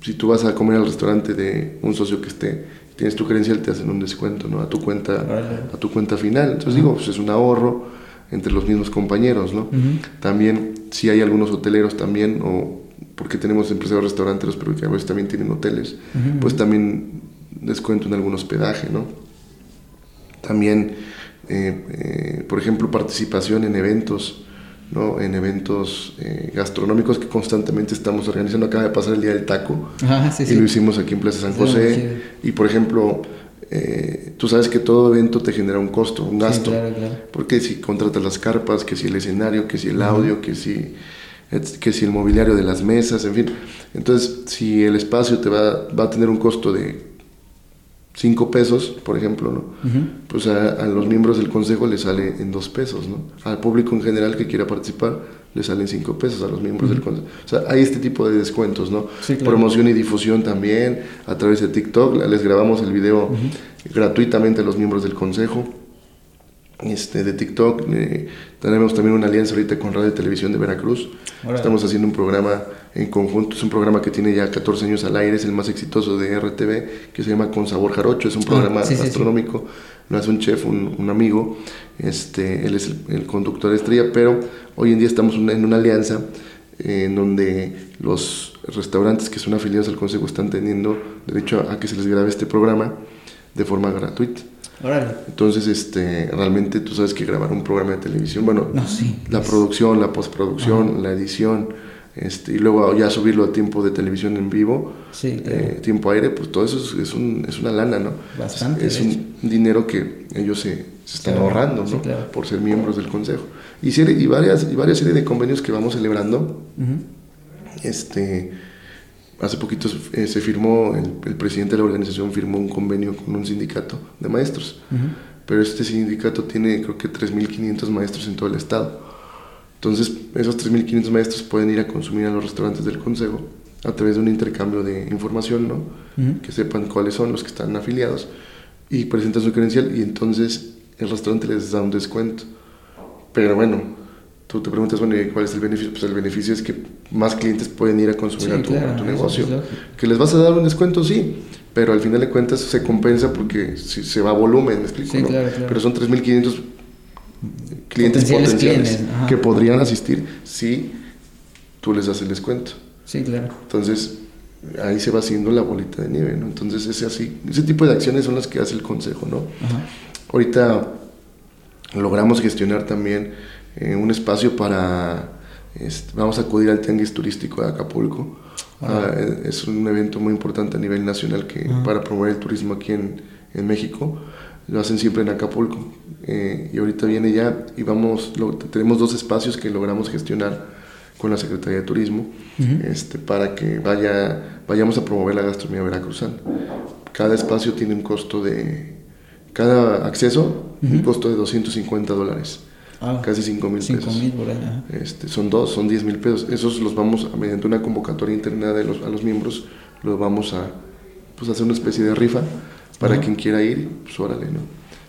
si tú vas a comer al restaurante de un socio que esté, tienes tu credencial, te hacen un descuento ¿no? a, tu cuenta, a tu cuenta final. Entonces digo, pues es un ahorro entre los mismos compañeros. ¿no? También, si hay algunos hoteleros también, o porque tenemos empresas de restaurantes, los predicadores también tienen hoteles, pues también descuento en algún hospedaje. ¿no? También, eh, eh, por ejemplo, participación en eventos ¿no? en eventos eh, gastronómicos que constantemente estamos organizando. Acaba de pasar el Día del Taco y lo hicimos aquí en Plaza San José. Y por ejemplo, eh, tú sabes que todo evento te genera un costo, un gasto. Porque si contratas las carpas, que si el escenario, que si el audio, que si que si el mobiliario de las mesas, en fin. Entonces, si el espacio te va, va a tener un costo de 5 pesos, por ejemplo, ¿no? Pues a, los miembros del consejo les sale en 2 pesos, ¿no? Al público en general que quiera participar le salen 5 pesos a los miembros del consejo. O sea, hay este tipo de descuentos, ¿no? Promoción y difusión también a través de TikTok. Les grabamos el video gratuitamente a los miembros del consejo este, de TikTok. Eh, tenemos también una alianza ahorita con Radio y Televisión de Veracruz. Estamos haciendo un programa en conjunto. Es un programa que tiene ya 14 años al aire, es el más exitoso de RTV, que se llama Con Sabor Jarocho. Es un ah, programa gastronómico. Lo hace un chef, un, amigo. Este, él es el, conductor estrella, pero hoy en día estamos en una alianza eh, en donde los restaurantes que son afiliados al Consejo están teniendo derecho a que se les grabe este programa de forma gratuita. Entonces, este, realmente tú sabes que grabar un programa de televisión, bueno, la producción, la postproducción, la edición, este, y luego ya subirlo a tiempo de televisión en vivo, eh, tiempo aire, pues todo eso es, un, es, una lana, ¿no? Bastante. Es, un dinero que ellos se, están ahorrando, ¿no? Por ser miembros del consejo. Y, y, varias, y varias series de convenios que vamos celebrando. Este hace poquito eh, se firmó, el, presidente de la organización firmó un convenio con un sindicato de maestros, pero este sindicato tiene creo que 3.500 maestros en todo el estado. Entonces, esos 3.500 maestros pueden ir a consumir a los restaurantes del consejo a través de un intercambio de información, ¿no? Que sepan cuáles son los que están afiliados y presentan su credencial y entonces el restaurante les da un descuento. Pero bueno, tú te preguntas, bueno, ¿cuál es el beneficio? Pues el beneficio es que más clientes pueden ir a consumir a, tu, negocio. que les vas a dar un descuento, sí, pero al final de cuentas se compensa porque se va a volumen, ¿me explico? Pero son 3.500 clientes potenciales, que podrían asistir si tú les das el descuento. Sí, claro. Entonces, ahí se va haciendo la bolita de nieve, ¿no? Entonces, ese, así, ese tipo de acciones son las que hace el consejo, ¿no? Ahorita logramos gestionar también eh, un espacio para, este, vamos a acudir al Tianguis Turístico de Acapulco. Ah, es un evento muy importante a nivel nacional que, para promover el turismo aquí en, en, México. Lo hacen siempre en Acapulco. Eh, y ahorita viene ya y vamos, tenemos dos espacios que logramos gestionar con la Secretaría de Turismo este, para que vaya, vayamos a promover la gastronomía veracruzana. Cada espacio tiene un costo de, cada acceso, un costo de 250 dólares. Ah, casi 5 mil pesos. este, son dos, son 10 mil pesos. Esos los vamos, mediante una convocatoria interna de los, a los miembros, los vamos a pues, hacer una especie de rifa para quien quiera ir, pues órale, ¿no?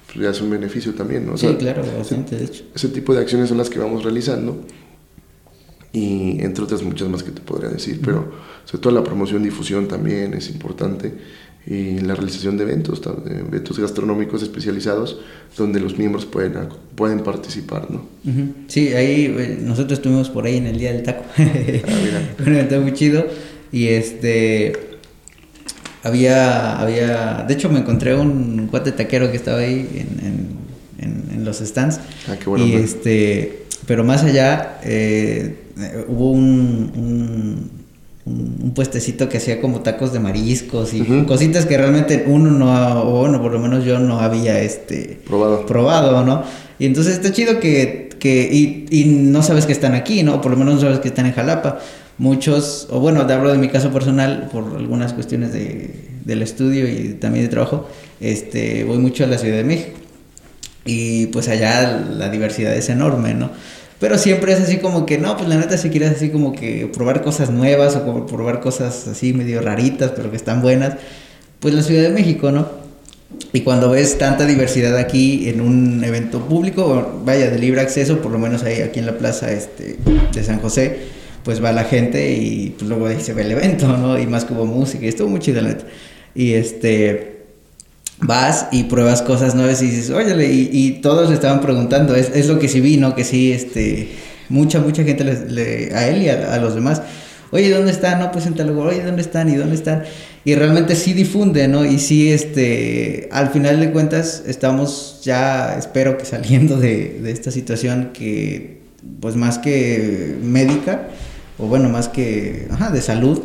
Pues ya es un beneficio también, ¿no? sí, claro, bastante, de hecho. Ese tipo de acciones son las que vamos realizando y entre otras muchas más que te podría decir, pero sobre todo la promoción, difusión también es importante y la realización de eventos, eventos gastronómicos especializados donde los miembros pueden, pueden participar, ¿no? Sí, ahí eh, nosotros estuvimos por ahí en el Día del Taco, ah, [LAUGHS] un evento muy chido y este había, había, de hecho me encontré un cuate taquero que estaba ahí en, en, en, los stands ah, qué bueno, y este, pero más allá eh, hubo un un, puestecito que hacía como tacos de mariscos y cositas que realmente uno no, o bueno, por lo menos yo no había este probado, probado ¿no? Y entonces está chido que, que y, y, no sabes que están aquí, ¿no? Por lo menos no sabes que están en Jalapa. Muchos, o bueno, te hablo de mi caso personal por algunas cuestiones de, del estudio y también de trabajo, este, voy mucho a la Ciudad de México. Y pues allá la diversidad es enorme, ¿no? Pero siempre es así como que, no, pues la neta si quieres así como que probar cosas nuevas o probar cosas así medio raritas, pero que están buenas, pues la Ciudad de México, ¿no? Y cuando ves tanta diversidad aquí en un evento público, vaya, de libre acceso, por lo menos ahí aquí en la plaza este, de San José, pues va la gente y pues luego se ve el evento, ¿no? Y más que música, y estuvo muy chido, la neta. Y este, vas y pruebas cosas nuevas y dices, óyale, y, todos le estaban preguntando, es, es, lo que sí vi, ¿no? Que sí, este, mucha, mucha gente le, a él y a, los demás, oye, ¿dónde están? No, pues en tal lugar, oye, ¿dónde están? ¿Y dónde están? Y realmente sí difunde, ¿no? Y sí, este, al final de cuentas, estamos ya, espero que saliendo de, de esta situación que, pues más que médica, o bueno, más que, de salud,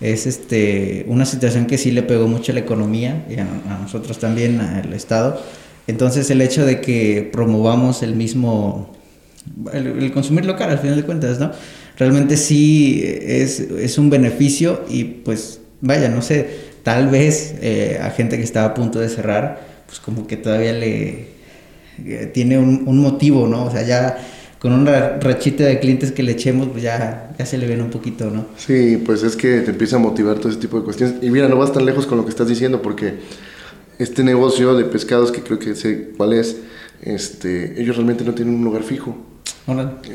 es este, una situación que sí le pegó mucho a la economía y a, nosotros también, al Estado. Entonces el hecho de que promovamos el mismo, el, consumir local al final de cuentas, ¿no? Realmente sí es, es un beneficio y pues vaya, no sé, tal vez eh, a gente que estaba a punto de cerrar, pues como que todavía le eh, tiene un, un motivo, ¿no? O sea, ya con una rachita de clientes que le echemos, pues ya, ya se le viene un poquito, ¿no? Sí, pues es que te empieza a motivar todo ese tipo de cuestiones. Y mira, no vas tan lejos con lo que estás diciendo, porque este negocio de pescados, que creo que sé cuál es, este, ellos realmente no tienen un lugar fijo.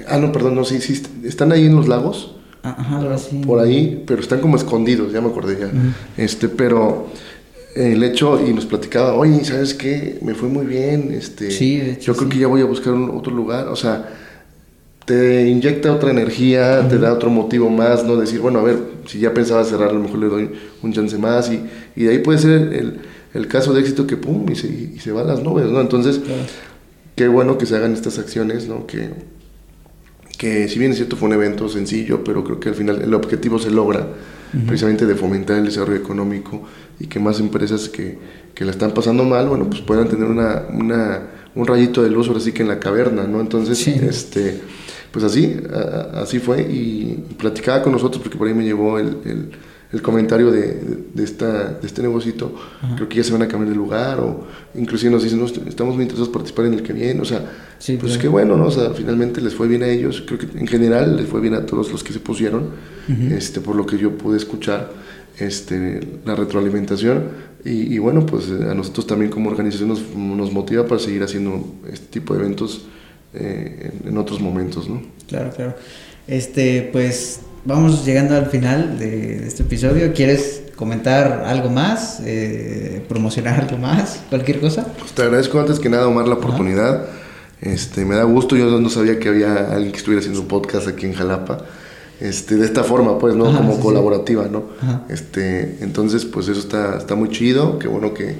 Ah, no, perdón, no, sí, sí, están ahí en los lagos. Ah, ajá, ahora sí. Por ahí, pero están como escondidos, ya me acordé ya. Este, pero el hecho y nos platicaba, oye, ¿sabes qué? Me fue muy bien, este, sí, de hecho, yo creo que ya voy a buscar un, otro lugar, o sea, te inyecta otra energía, te da otro motivo más, ¿no? Decir, bueno, a ver, si ya pensaba cerrar, a lo mejor le doy un chance más y, y de ahí puede ser el, el, caso de éxito que pum, y se, y se van las nubes, ¿no? Entonces, qué bueno que se hagan estas acciones, ¿no? Que, que si bien es cierto fue un evento sencillo, pero creo que al final el objetivo se logra precisamente de fomentar el desarrollo económico y que más empresas que, que la están pasando mal, bueno, pues puedan tener una, una, un rayito de luz ahora sí que en la caverna, ¿no? Entonces, este pues así, así fue y, platicaba con nosotros porque por ahí me llevó el, el, comentario de, de, esta, de este negocito, creo que ya se van a cambiar de lugar o inclusive nos dicen, no, estamos muy interesados en participar en el que viene, o sea, pues qué bueno, ¿no? O sea, finalmente les fue bien a ellos, creo que en general les fue bien a todos los que se pusieron, este, por lo que yo pude escuchar este, la retroalimentación. Y, y, bueno, pues a nosotros también como organización nos, nos motiva para seguir haciendo este tipo de eventos eh, en, otros momentos, ¿no? Claro, claro. Este, pues vamos llegando al final de, este episodio. ¿Quieres comentar algo más? Eh, ¿Promocionar algo más? ¿Cualquier cosa? Pues te agradezco antes que nada, Omar, la oportunidad. Este, me da gusto, yo no sabía que había alguien que estuviera haciendo un podcast aquí en Jalapa. Este, de esta forma, pues, ¿no? Como colaborativa, ¿no? Este, entonces, pues eso está, está muy chido, qué bueno que,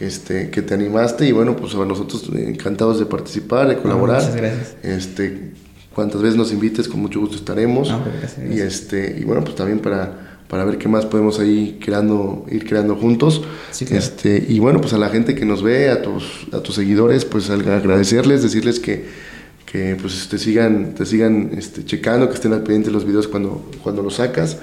que, este, que te animaste y bueno, pues a nosotros encantados de participar, de colaborar. muchas gracias. Este, cuantas veces nos invites, con mucho gusto estaremos. Pues, y este, y bueno, pues también para, para ver qué más podemos ahí creando, ir creando juntos. este, y bueno, pues a la gente que nos ve, a tus, a tus seguidores, pues agradecerles, decirles que, que pues te sigan, te sigan este, checando, que estén al pendiente de los videos cuando, cuando los sacas.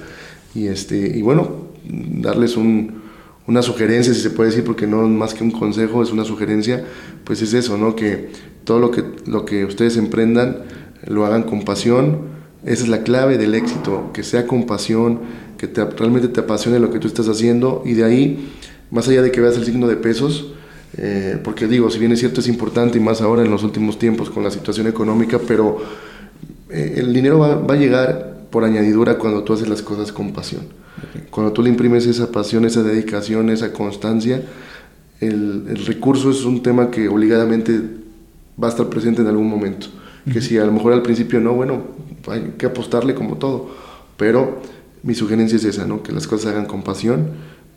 Y este, y bueno, darles un una sugerencia, si se puede decir, porque no más que un consejo, es una sugerencia, pues es eso, ¿no? Que todo lo que, lo que ustedes emprendan lo hagan con pasión. Esa es la clave del éxito, que sea con pasión, que te, realmente te apasione lo que tú estás haciendo y de ahí, más allá de que veas el signo de pesos, eh, porque digo, si bien es cierto es importante y más ahora en los últimos tiempos con la situación económica, pero eh, el dinero va, va a llegar por añadidura cuando tú haces las cosas con pasión. Cuando tú le imprimes esa pasión, esa dedicación, esa constancia, el, el, recurso es un tema que obligadamente va a estar presente en algún momento. Que si a lo mejor al principio no, bueno, hay que apostarle como todo. Pero mi sugerencia es esa, ¿no? que las cosas se hagan con pasión,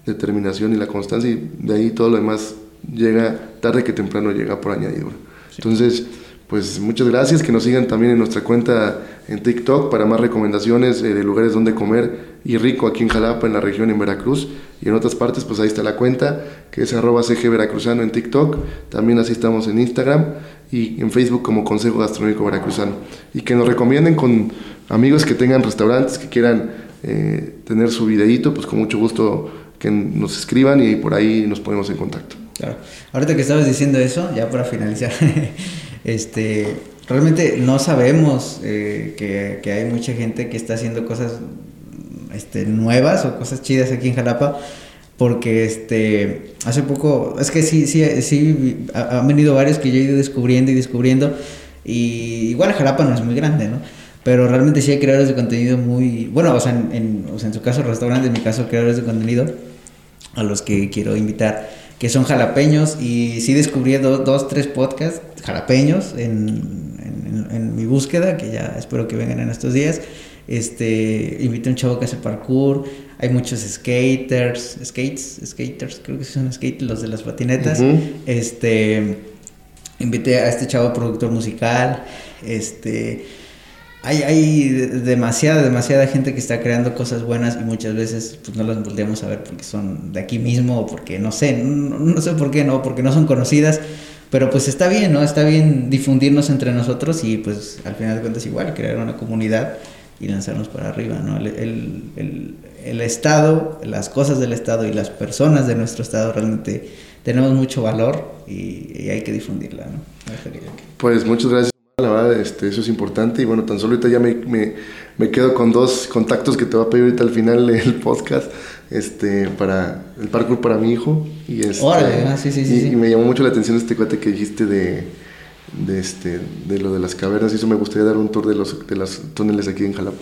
determinación y la constancia y de ahí todo lo demás llega, tarde que temprano llega por añadidura. Entonces, pues muchas gracias, que nos sigan también en nuestra cuenta en TikTok para más recomendaciones eh, de lugares donde comer y rico aquí en Jalapa, en la región, en Veracruz y en otras partes, pues ahí está la cuenta, que es arroba CG Veracruzano en TikTok, también así estamos en Instagram y en Facebook como Consejo Gastronómico Veracruzano. Y que nos recomienden con amigos que tengan restaurantes, que quieran eh, tener su videíto, pues con mucho gusto que nos escriban y por ahí nos ponemos en contacto. Claro. Ahorita que estabas diciendo eso, ya para finalizar, [LAUGHS] este, realmente no sabemos eh, que, que, hay mucha gente que está haciendo cosas este, nuevas o cosas chidas aquí en Jalapa, porque este hace poco es que sí sí sí han venido varios que yo he ido descubriendo y descubriendo y igual Jalapa no es muy grande no pero realmente sí hay creadores de contenido muy bueno o sea en, o sea, en su caso restaurante en mi caso creadores de contenido a los que quiero invitar que son jalapeños y sí descubrí dos, tres podcasts jalapeños en, en, en, mi búsqueda que ya espero que vengan en estos días este invité a un chavo que hace parkour hay muchos skaters, skates, skaters, creo que son skates, los de las patinetas. Este, invité a este chavo productor musical, este, hay, hay demasiada, demasiada gente que está creando cosas buenas y muchas veces pues no las volteamos a ver porque son de aquí mismo o porque no sé, no, no sé por qué no, porque no son conocidas. Pero pues está bien, ¿no? Está bien difundirnos entre nosotros y pues al final de cuentas igual crear una comunidad y lanzarnos para arriba, ¿no? El, el, el, Estado, las cosas del Estado y las personas de nuestro Estado realmente tenemos mucho valor y, hay que difundirla, ¿no? Pues muchas gracias, la verdad, este, eso es importante y bueno, tan solo ahorita ya me, me, me quedo con dos contactos que te voy a pedir ahorita al final del podcast este, para el parkour para mi hijo y, este, ah, sí, sí, sí, y me llamó mucho la atención este cuate que dijiste de de este de lo de las cavernas y eso me gustaría dar un tour de los de los túneles aquí en Jalapa.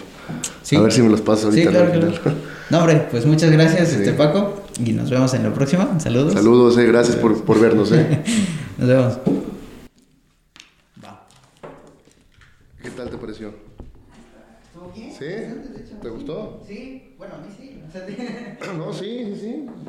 A ver si me los paso ahorita sí, claro, [LAUGHS] no hombre pues muchas gracias este Paco y nos vemos en la próxima saludos. Saludos eh, gracias por, por vernos eh. [LAUGHS] nos vemos. Qué tal te pareció ¿Estuvo bien? sí te gustó sí bueno a mí sí. [CLEARS THROAT] No sí sí sí